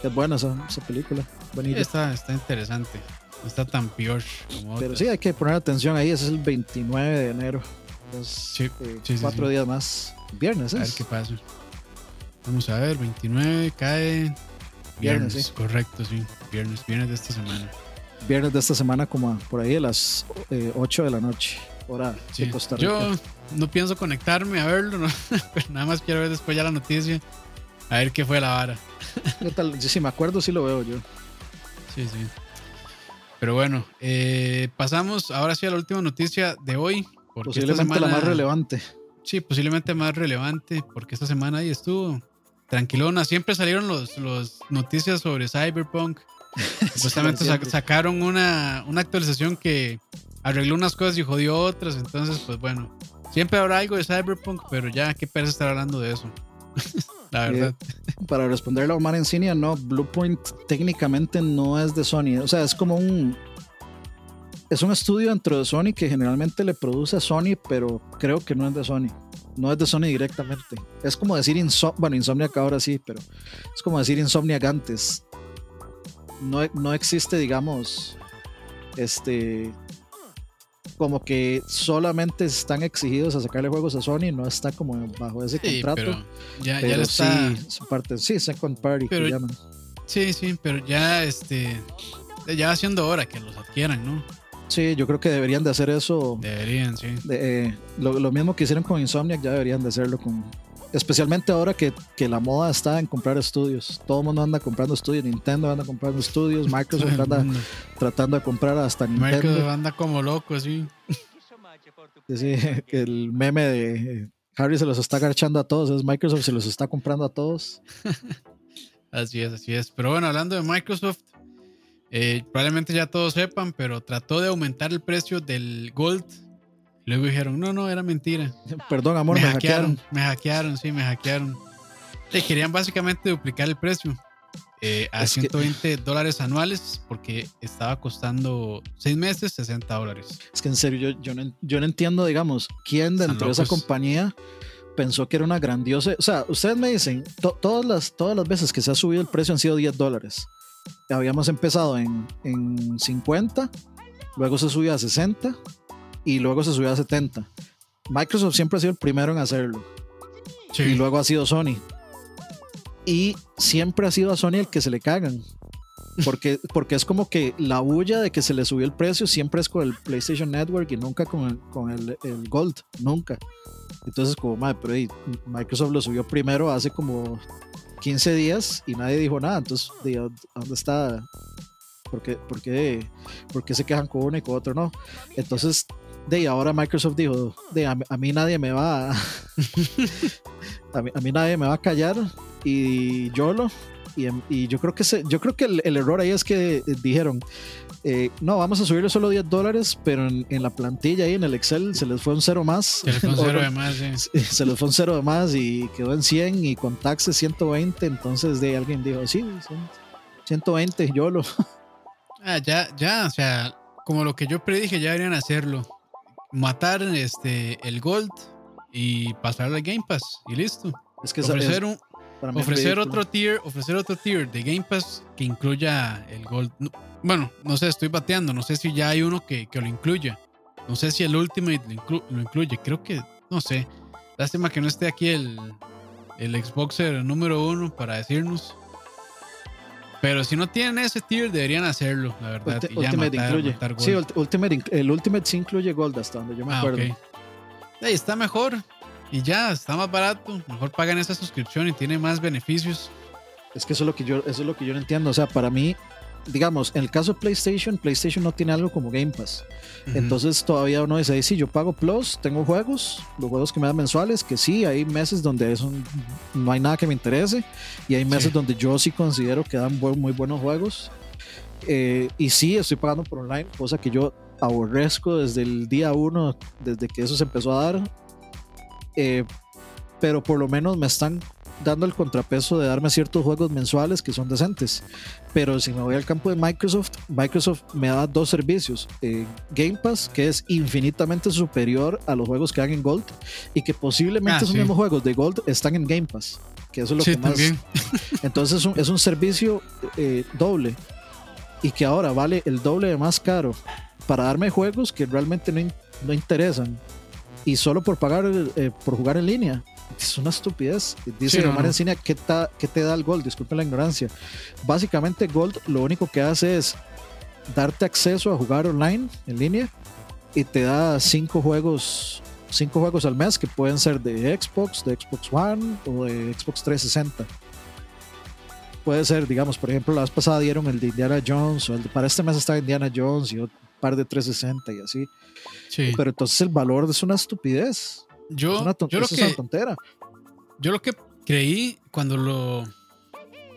Que es buena esa, esa película. Bonita. Está, está interesante. Está tan peor como Pero otras. sí, hay que poner atención ahí. Ese es el 29 de enero. Entonces, Sí, eh, sí, cuatro sí. días más. Viernes, A ver ¿es? qué pasa. Vamos a ver, 29 cae Viernes, correcto, sí. Viernes, viernes de esta semana. Viernes de esta semana, como a- por ahí a las eh, 8 de la noche. Hora Sí. de Costa Rica. Yo no pienso conectarme a verlo, ¿no? *laughs* pero nada más quiero ver después ya la noticia. A ver qué fue la vara. Yo, si me acuerdo, sí lo veo yo. Sí, sí. Pero bueno, eh, pasamos ahora sí a la última noticia de hoy. Porque esta Posiblemente la semana- más relevante. Sí, posiblemente más relevante, porque esta semana ahí estuvo tranquilona. Siempre salieron los, los noticias sobre Cyberpunk. *laughs* Sac- sacaron una, una actualización que arregló unas cosas y jodió otras. Entonces, pues bueno, siempre habrá algo de Cyberpunk, pero ya qué pereza estar hablando de eso. *laughs* La verdad. *laughs* Para responderle a Omar Encinia, no, Bluepoint técnicamente no es de Sony. O sea, es como un. Es un estudio dentro de Sony que generalmente le produce a Sony, pero creo que no es de Sony. No es de Sony directamente. Es como decir Insomniac. Bueno, Insomniac ahora sí, pero es como decir Insomniac antes. No, no existe, digamos, este. Como que solamente están exigidos a sacarle juegos a Sony, no está como bajo ese Sí, contrato. pero ya, ya Pero le está. sí, su parte, sí, second party Pero- que llaman. Sí, sí, pero ya este. Ya va siendo hora que los adquieran, ¿no? Sí, yo creo que deberían de hacer eso. Deberían, sí. de, eh, lo, lo mismo que hicieron con Insomniac, ya deberían de hacerlo con. Especialmente ahora que, que la moda está en comprar estudios. Todo el mundo anda comprando estudios. Nintendo anda comprando estudios. Microsoft *laughs* anda tratando de comprar hasta Microsoft Nintendo. anda como loco, sí. Que el meme de Harry se los está agarchando a todos. Es Microsoft se los está comprando a todos. *laughs* Así es, así es. Pero bueno, hablando de Microsoft, eh, probablemente ya todos sepan, pero trató de aumentar el precio del Gold. Luego dijeron, no, no, era mentira. *laughs* Perdón, amor, me, hackearon, Me hackearon, sí, me hackearon. Le querían básicamente duplicar el precio eh, a 120 dólares anuales porque estaba costando seis meses 60 dólares. Es que en serio, yo, yo, no, yo no entiendo, digamos, quién dentro de esa compañía pensó que era una grandiosa. O sea, ustedes me dicen, todas, las, todas las veces que se ha subido el precio han sido 10 dólares. Habíamos empezado en, en 50, luego se subió a 60 y luego se subió a 70. Microsoft siempre ha sido el primero en hacerlo. Y luego ha sido Sony. Y siempre ha sido a Sony el que se le cagan. Porque, *laughs* porque es como que la bulla de que se le subió el precio siempre es con el PlayStation Network y nunca con el, con el, el Gold. Nunca. Entonces, como, madre, pero Microsoft lo subió primero hace como 15 días y nadie dijo nada. Entonces, ¿dónde está? ¿Por qué, por qué, por qué se quejan con uno y con otro no? Entonces, de ahora Microsoft dijo, de, a, mí nadie me va a, *laughs* a, mí, a mí nadie me va a callar y yo lo y, yo creo que yo creo que el, error ahí es que dijeron eh, no, vamos a subirle solo 10 dólares, pero en, la plantilla ahí en el Excel se les fue un cero más. Se les fue un *laughs* cero de más, *laughs* Se les fue un cero de más y quedó en 100 y con taxes 120. Entonces de alguien dijo, sí, 120, yo lo. Ah, ya, ya, o sea, como lo que yo predije, ya deberían hacerlo. Matar este, el Gold y pasar al Game Pass y listo. Es que ofrecer un, ofrecer otro tier, ofrecer otro tier de Game Pass que incluya el Gold. bueno, no sé, estoy bateando, no sé si ya hay uno que, que lo incluya. No sé si el Ultimate lo, incluye, creo que, no sé. Lástima que no esté aquí el, el Xboxer número uno para decirnos. Pero si no tienen ese tier, deberían hacerlo, la verdad. Ultimate incluye. Sí, Ultimate, el Ultimate sí incluye Gold hasta donde yo me ah, acuerdo. Ahí está mejor. Y ya, está más barato. Mejor pagan esa suscripción y tiene más beneficios. Es que eso es lo que yo, eso es lo que yo no entiendo. O sea, para mí, digamos, en el caso de PlayStation, PlayStation no tiene algo como Game Pass. Entonces todavía uno dice, sí, yo pago Plus, tengo juegos, los juegos que me dan mensuales, que sí, hay meses donde eso no hay nada que me interese y hay meses donde yo sí considero que dan muy buenos juegos. Eh, y sí, estoy pagando por online, cosa que yo aborrezco desde el día uno, desde que eso se empezó a dar. Eh, pero por lo menos me están dando el contrapeso de darme ciertos juegos mensuales que son decentes. Pero si me voy al campo de Microsoft, Microsoft me da dos servicios. Eh, Game Pass, que es infinitamente superior a los juegos que dan en Gold y que posiblemente ah, esos mismos juegos de Gold están en Game Pass. Que eso es lo que más... *laughs* Entonces es un, es un servicio eh, doble y que ahora vale el doble de más caro para darme juegos que realmente no, no interesan y solo por pagar eh, por jugar en línea. Es una estupidez. Dice sí, Omar Encina, ¿qué, ¿qué te da el Gold? Disculpen la ignorancia. Básicamente Gold lo único que hace es darte acceso a jugar online, en línea, y te da cinco juegos, cinco juegos al mes que pueden ser de Xbox, de Xbox One o de Xbox 360. Puede ser, digamos, por ejemplo, la vez pasada dieron el de Indiana Jones, o el de, para este mes está Indiana Jones y un par de 360 y así. Pero entonces el valor es una estupidez. Yo, es una, yo lo que, tontera. Yo lo que creí cuando lo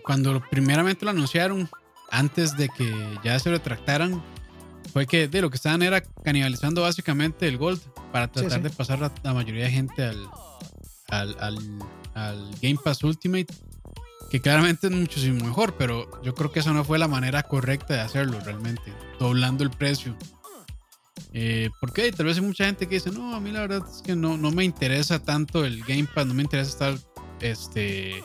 cuando primeramente lo anunciaron, antes de que ya se retractaran, fue que de lo que estaban era canibalizando básicamente el Gold para tratar de pasar a la mayoría de gente al, al, al, al, Game Pass Ultimate, que claramente es muchísimo mejor, pero yo creo que esa no fue la manera correcta de hacerlo realmente, doblando el precio. Eh, porque tal vez hay mucha gente que dice, no, a mí la verdad es que no, no me interesa tanto el Game Pass, no me interesa estar este,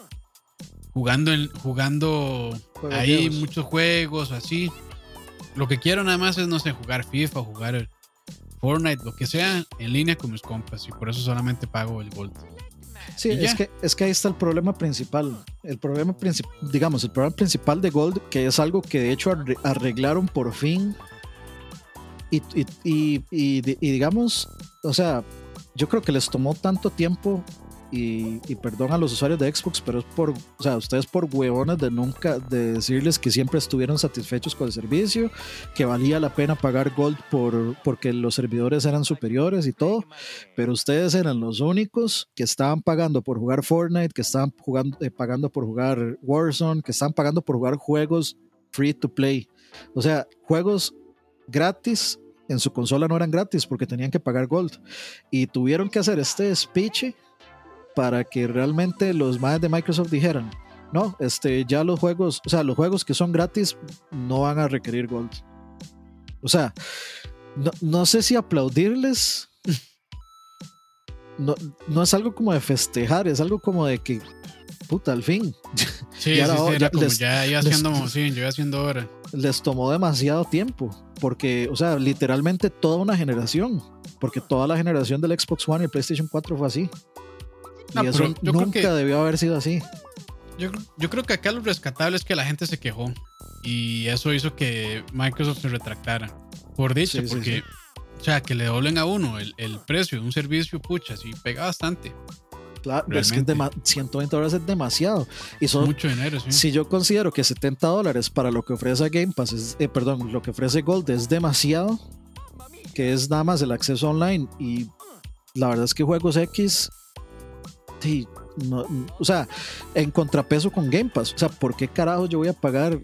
jugando, en, jugando ahí muchos juegos o así. Lo que quiero nada más es, no sé, jugar FIFA, jugar Fortnite, lo que sea, en línea con mis compas. Y por eso solamente pago el Gold. Sí, es que, es que ahí está el problema principal. El problema principal, digamos, el problema principal de Gold, que es algo que de hecho arreglaron por fin y, digamos, o sea, yo creo que les tomó tanto tiempo y, y, perdón a los usuarios de Xbox, pero es por, o sea, ustedes por huevones de nunca, de decirles que siempre estuvieron satisfechos con el servicio, que valía la pena pagar Gold por, porque los servidores eran superiores y todo, pero ustedes eran los únicos que estaban pagando por jugar Fortnite, que estaban jugando, eh, pagando por jugar Warzone, que estaban pagando por jugar juegos free to play. O sea, juegos gratis en su consola no eran gratis porque tenían que pagar Gold. Y tuvieron que hacer este speech para que realmente los más de Microsoft dijeran, no, este, ya los juegos, o sea, los juegos que son gratis no van a requerir Gold. O sea, no, no sé si aplaudirles. *laughs* No, no es algo como de festejar, es algo como de que, puta, al fin. Sí, *laughs* ya, sí, sí, como les, ya iba haciendo, sí, yo iba haciendo ahora. Les tomó demasiado tiempo, porque, o sea, literalmente toda una generación, porque toda la generación del Xbox One y el PlayStation 4 fue así. No, y eso nunca que, debió haber sido así. Yo, yo, creo que acá lo rescatable es que la gente se quejó y eso hizo que Microsoft se retractara. Por dicho, sí, porque, sí, o sea, que le doblen a uno el, el precio de un servicio, pucha, sí, pega bastante. Claro, es que es 120 dólares es demasiado. Y son, mucho dinero, sí. Si yo considero que 70 dólares para lo que ofrece Game Pass, es, eh, perdón, lo que ofrece Gold es demasiado, que es nada más el acceso online. Y la verdad es que Juegos X, sí, no, o sea, en contrapeso con Game Pass. O sea, ¿por qué carajo yo voy a pagar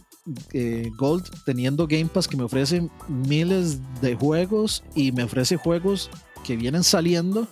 eh, Gold teniendo Game Pass que me ofrece miles de juegos y me ofrece juegos que vienen saliendo?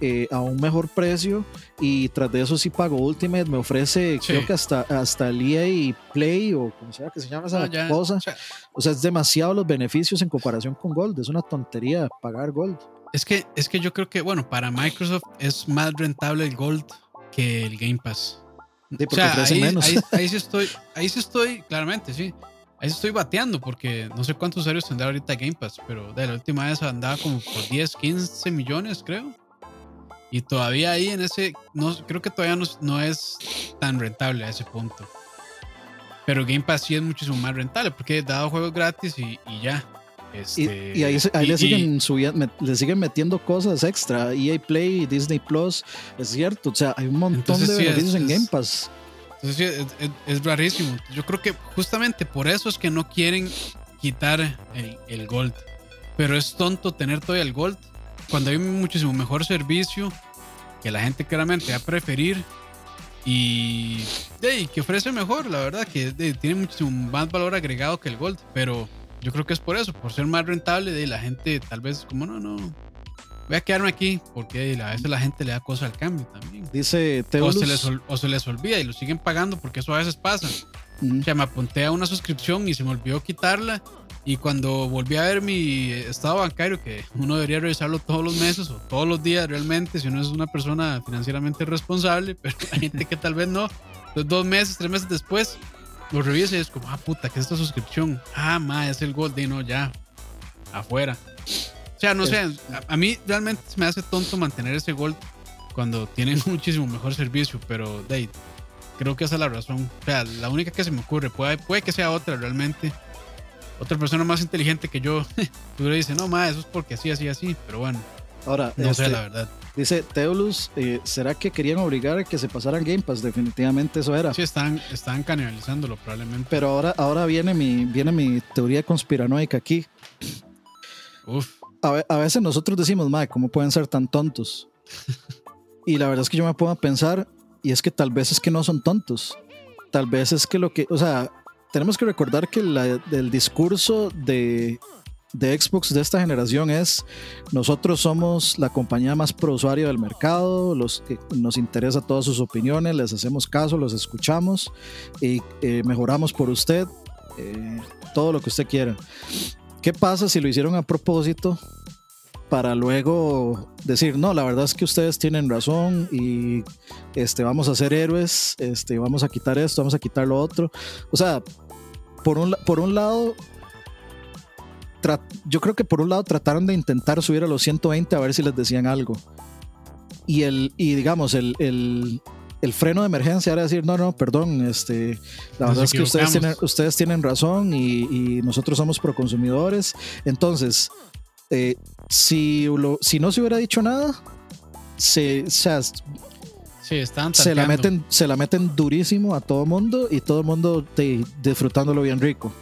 Eh, a un mejor precio y tras de eso sí pago Ultimate, me ofrece sí. creo que hasta, hasta el EA Play o como sea que se llama esa Ah, ya. cosa. O sea, O sea, es demasiado los beneficios en comparación con Gold, es una tontería pagar Gold. es que, es que yo creo que, bueno, para Microsoft es más rentable el Gold que el Game Pass. Sí, O sea, ahí, menos. ahí, *laughs* ahí sí estoy, ahí sí estoy, claramente, sí. Ahí sí estoy bateando porque no sé cuántos usuarios tendrá ahorita Game Pass, pero de la última vez andaba como por 10, 15 millones, creo. Y todavía ahí en ese, no, creo que todavía no, es- no es tan rentable a ese punto. Pero Game Pass sí es muchísimo más rentable porque he dado juegos gratis y, y ya. Y, Este, y ahí, ahí y- le, siguen subiendo, le siguen metiendo cosas extra. EA Play, Disney Plus, es cierto. O sea, hay un montón Entonces, de sí, es- beneficios en Game Pass. Entonces sí, es, es- es rarísimo. Yo creo que justamente por eso es que no quieren quitar el, el Gold. Pero es tonto tener todavía el Gold cuando hay muchísimo mejor servicio que la gente claramente va a preferir y, de, y que ofrece mejor, la verdad, que tiene muchísimo más valor agregado que el Gold. Pero yo creo que es por eso, por ser más rentable, de la gente tal vez como no, no. Voy a quedarme aquí porque a veces la gente le da cosa al cambio también. Dice O se, les, o se les olvida y lo siguen pagando porque eso a veces pasa. Ujú. O sea, me apunté a una suscripción y se me olvidó quitarla. Y cuando volví a ver mi estado bancario, que uno debería revisarlo todos los meses o todos los días realmente, si uno es una persona financieramente responsable, *laughs* pero hay gente que tal vez no. Entonces, dos meses, tres meses después, lo revisa y es como, ah, puta, ¿qué es esta suscripción? Ah, ma, es el Gold, y no, ya, afuera. O sea, no sé, a, a mí realmente me hace tonto mantener ese Gold cuando tienen *laughs* muchísimo mejor servicio, pero ahí, creo que esa es la razón. O sea, la única que se me ocurre, puede, puede que sea otra realmente. Otra persona más inteligente que yo, *laughs* tú le dice, no, ma, eso es porque así, así, así. Pero bueno, Ahora, no sé este, la verdad. dice Teolus, eh, ¿será que querían obligar a que se pasaran Game Pass? Definitivamente eso era. Sí, están, están canibalizándolo probablemente. Pero ahora, ahora viene, mi, viene mi teoría conspiranoica aquí. Uf, A, a veces nosotros decimos, Mae, ¿cómo pueden ser tan tontos? y la verdad es que yo me a pensar, y es que tal vez es que no son tontos. Tal vez es que lo que, o sea, tenemos que recordar que la- el discurso de, de Xbox de esta generación es, nosotros somos la compañía más pro usuario del mercado, los que nos interesa todas sus opiniones, les hacemos caso, los escuchamos y eh, mejoramos por usted, eh, todo lo que usted quiera. ¿Qué pasa si lo hicieron a propósito para luego decir, no, la verdad es que ustedes tienen razón y este, vamos a ser héroes, este, vamos a quitar esto, vamos a quitar lo otro? O sea, por un, por un lado, yo creo que por un lado trataron de intentar subir a los 120 a ver si les decían algo. Y, el, y digamos, el, el, el freno de emergencia era decir, no, no, perdón, este, la verdad es que ustedes tienen, ustedes tienen razón y, y nosotros somos proconsumidores. Entonces, eh, si, lo- si no se hubiera dicho nada, se, o sea, Sí, están se la, meten, se la meten durísimo a todo mundo y todo el mundo de- disfrutándolo bien rico.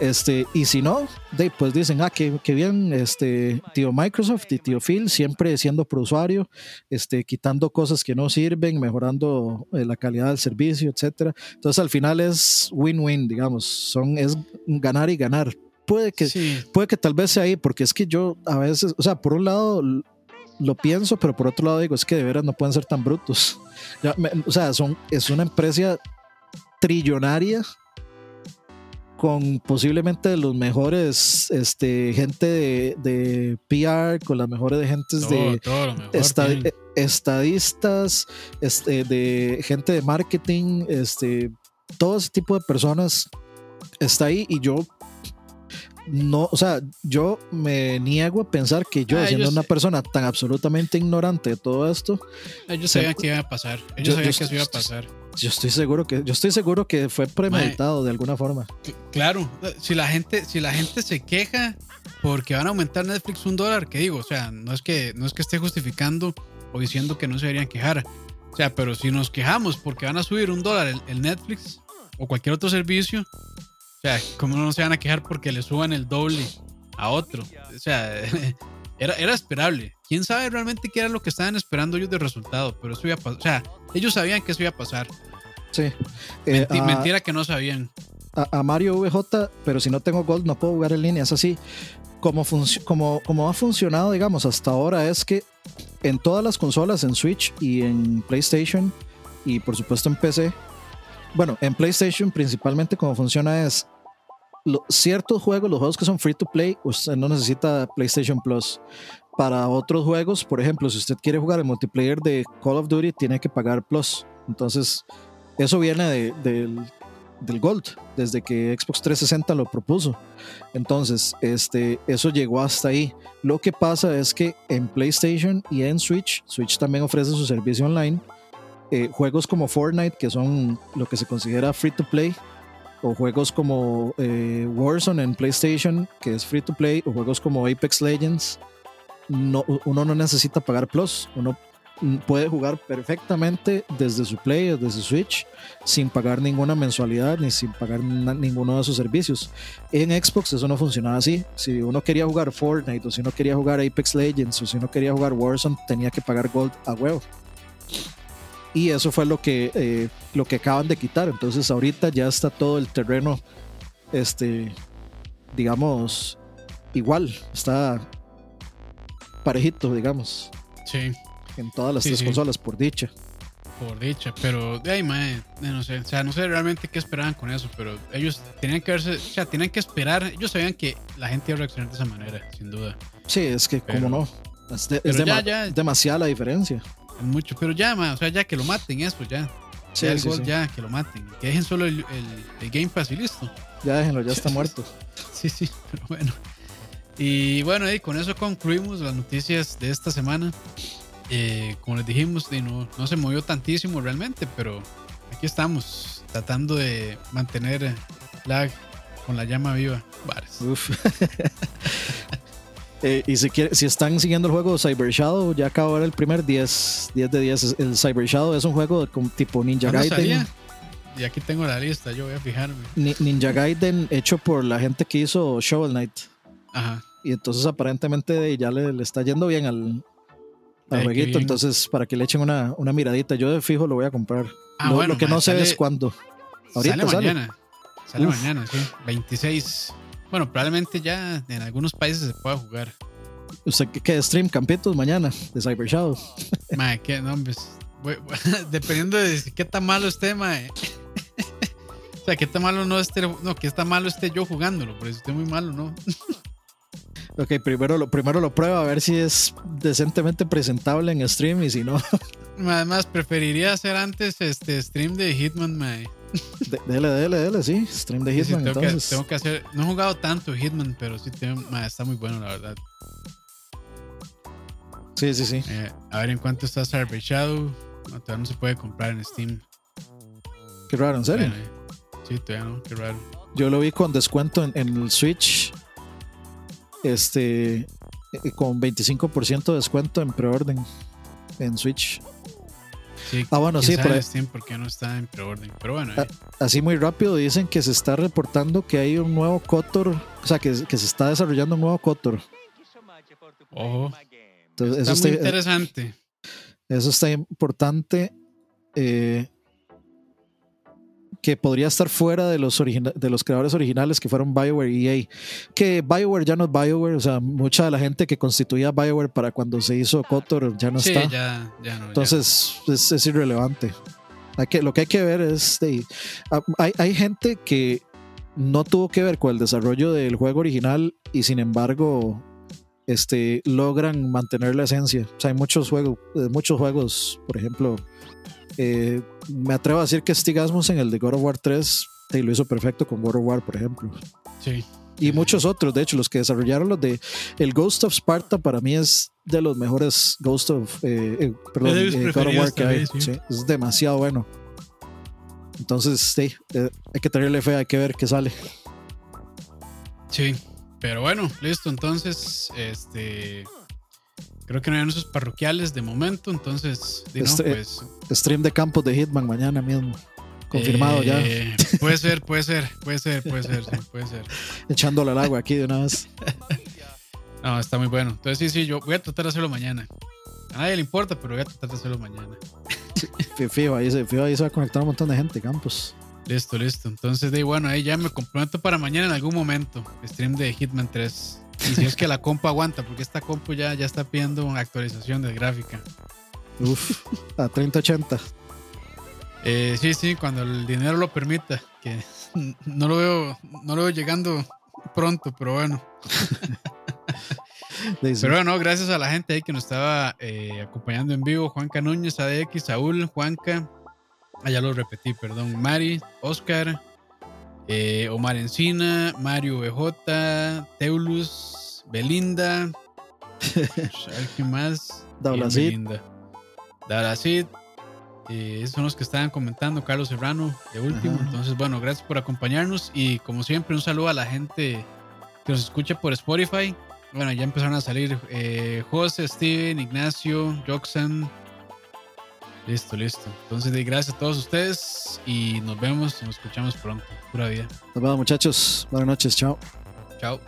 Este, y si no, de, pues dicen, ah, que, que bien, este, tío Microsoft y tío Phil siempre siendo pro usuario, este, quitando cosas que no sirven, mejorando eh, la calidad del servicio, etcétera. Entonces al final es win-win, digamos, son, es ganar y ganar. Puede que, Sí, puede que tal vez sea ahí, porque es que yo a veces, o sea, por un lado lo pienso, pero por otro lado digo, es que de veras no pueden ser tan brutos. *laughs* Ya, me- o sea, son, es una empresa trillonaria con posiblemente los mejores este, gente de, de PR, con las mejores gentes todo, de todo lo mejor. esta- tienen. eh, estadistas, este, de gente de marketing, este, todo ese tipo de personas está ahí y yo no, o sea, yo me niego a pensar que yo, Ah, siendo una persona tan absolutamente ignorante de todo esto, Ellos se- sabían que iba a pasar. Ellos Yo- sabían yo- que eso iba a pasar. yo estoy seguro que, yo estoy seguro que fue premeditado de alguna forma. Cl- Claro, si la gente, si la gente se queja porque van a aumentar Netflix un dólar, ¿qué digo? O sea, no es que, no es que esté justificando o diciendo que no se deberían quejar. O sea, pero si nos quejamos porque van a subir un dólar el, el Netflix o cualquier otro servicio, sea, ¿cómo no se van a quejar porque le suban el doble a otro? O sea, *laughs* era, era esperable. ¿Quién sabe realmente qué era lo que estaban esperando ellos de resultado? Pero eso iba a pasar. O sea, ellos sabían que eso iba a pasar. Sí. Eh, Menti- a- mentira que no sabían. a, a Mario VJ, pero si no tengo Gold no puedo jugar en línea. Es así. Como, como, como ha funcionado, digamos, hasta ahora es que en todas las consolas, en Switch y en PlayStation y por supuesto en PC, bueno, en PlayStation principalmente como funciona es ciertos juegos, los juegos que son free to play, usted no necesita PlayStation Plus. Para otros juegos, por ejemplo, si usted quiere jugar el multiplayer de Call of Duty, tiene que pagar Plus. Entonces, eso viene de- del, del Gold, desde que Xbox 360 lo propuso. Entonces, este, eso llegó hasta ahí. Lo que pasa es que en PlayStation y en Switch, Switch también ofrece su servicio online, eh, juegos como Fortnite, que son lo que se considera free to play, o juegos como eh, Warzone en PlayStation, que es free to play, o juegos como Apex Legends, no, uno no necesita pagar Plus, uno puede jugar perfectamente desde su Play o desde su Switch sin pagar ninguna mensualidad ni sin pagar ninguno de esos servicios. En Xbox eso no funcionaba así. Si uno quería jugar Fortnite o si uno quería jugar Apex Legends o si uno quería jugar Warzone tenía que pagar Gold a huevo. Y eso fue lo que, eh, lo que acaban de quitar. Entonces ahorita ya está todo el terreno, este, digamos, igual. Está parejito, digamos, Sí. en todas las Sí, tres sí. consolas, por dicha. Por dicha, pero de ahí, mae, eh, no sé, o sea, no sé realmente qué esperaban con eso, pero ellos tenían que verse, o sea, tenían que esperar, ellos sabían que la gente iba a reaccionar de esa manera, sin duda, Sí, es que, como no, es, de- es pero ya, dema- ya. demasiada la diferencia. Mucho, pero ya, mae, o sea, ya que lo maten eso, ya, Sí, ya el sí, gol, sí. ya, que lo maten, que dejen solo el, el, el Game Pass y listo, Ya déjenlo, ya *laughs* está muerto. sí, sí, pero bueno, y bueno, y con eso concluimos las noticias de esta semana, Eh, como les dijimos, no, no se movió tantísimo realmente, pero aquí estamos, tratando de mantener lag con la llama viva. Uf. *laughs* Eh, y si, quiere- si están siguiendo el juego Cyber Shadow, ya acabo de ver el primer 10, 10 de 10. El Cyber Shadow es un juego tipo Ninja ¿Cuándo Gaiden. salía? Y aquí tengo la lista, yo voy a fijarme. Ni- Ninja Gaiden hecho por la gente que hizo Shovel Knight. Ajá. Y entonces aparentemente ya le, le está yendo bien al, jueguito. bien. Entonces, para que le echen una, una miradita, yo de fijo lo voy a comprar. Ah, lo, bueno, lo que no sé sale- es cuándo. Ahorita sale mañana. Sale mañana, sí. 26. Bueno, probablemente ya en algunos países se pueda jugar. ¿Usted qué, qué stream Campitos mañana de Cyber Shadow? *laughs* Mae, qué nombres. *laughs* Dependiendo de qué tan malo esté, mae. *laughs* O sea, qué tan malo no esté, no, qué tan malo esté yo jugándolo, porque si esté muy malo, ¿no? Ok, primero lo, primero lo pruebo a ver si es decentemente presentable en stream y si no, Además, preferiría hacer antes este stream de Hitman, mae. De- dele, dele, dele, sí, stream de sí, Hitman. tengo, que, entonces, tengo que hacer. No he jugado tanto Hitman, pero sí tengo- está muy bueno, la verdad. sí, sí, sí. Eh, a ver en cuánto está Cyber Shadow. No, todavía no se puede comprar en Steam. Qué raro, en serio. Bueno, eh, sí, todavía no, qué raro. Yo lo vi con descuento en, en el Switch. Este, eh, con 25% de descuento en preorden en Switch. Ah, bueno, sí, por Steam porque no está en preorden. Pero bueno. Ah, así muy rápido dicen que se está reportando que hay un nuevo Cotor, o sea, que, se está desarrollando un nuevo Cotor. Ojo. Entonces, está eso muy interesante. Eso está importante. Eh, que podría estar fuera de los, de los creadores originales que fueron BioWare y EA. Que BioWare ya no es BioWare, o sea, mucha de la gente que constituía BioWare para cuando se hizo Kotor ya no sí, está. Ya, ya no, Entonces Es, irrelevante. Hay que, lo que hay que ver es, ah, hay, hay gente que no tuvo que ver con el desarrollo del juego original y sin embargo este, logran mantener la esencia. O sea, hay muchos juegos, eh, muchos juegos, por ejemplo, eh, me atrevo a decir que Stig en el de God of War 3 te lo hizo perfecto con God of War, por ejemplo. Sí. Y muchos otros, de hecho, los que desarrollaron los de el Ghost of Sparta para mí es de los mejores Ghost of eh, eh perdón, eh, God of War que hay. es demasiado bueno. Entonces, sí, hay que tenerle fe, hay que ver qué sale. Sí, pero bueno, listo. Entonces, este Creo que no hay anuncios parroquiales de momento, entonces. Este, pues, stream de campos de Hitman mañana mismo. Confirmado ya. Eh, puede ser, puede ser, puede ser, puede ser, puede ser. *laughs* Echándole al agua aquí de una vez. no, está muy bueno. Entonces, sí, sí, yo voy a tratar de hacerlo mañana. A nadie le importa, pero voy a tratar de hacerlo mañana. Fijo, ahí, se, ahí se va a conectar un montón de gente, Campos. Listo, listo. Entonces, de bueno, ahí ya me comprometo para mañana en algún momento. Stream de Hitman 3. Y si es que la compu aguanta, porque esta compu ya, ya está pidiendo una actualización de gráfica. Uf, a 3080. Eh, sí, sí, cuando el dinero lo permita, que no lo veo, no lo veo llegando pronto, pero bueno. pero bueno, gracias a la gente ahí que nos estaba eh, acompañando en vivo, Juanca Núñez, ADX, Saúl, Juanca, ah, ya lo repetí, perdón, Mari, Oscar, eh, Omar Encina, Mario BJ, Teulus, Belinda, *laughs* ¿alguien más? Belinda. Dablacid. Eh, esos son los que estaban comentando, Carlos Serrano, de último. Entonces, bueno, gracias por acompañarnos y como siempre, un saludo a la gente que nos escucha por Spotify. Bueno, ya empezaron a salir eh, José, Steven, Ignacio, Joxan, Listo, listo. Entonces, gracias a todos ustedes y nos vemos, nos escuchamos pronto. Pura vida. Nos vemos, muchachos. Buenas noches. Chao. Chao.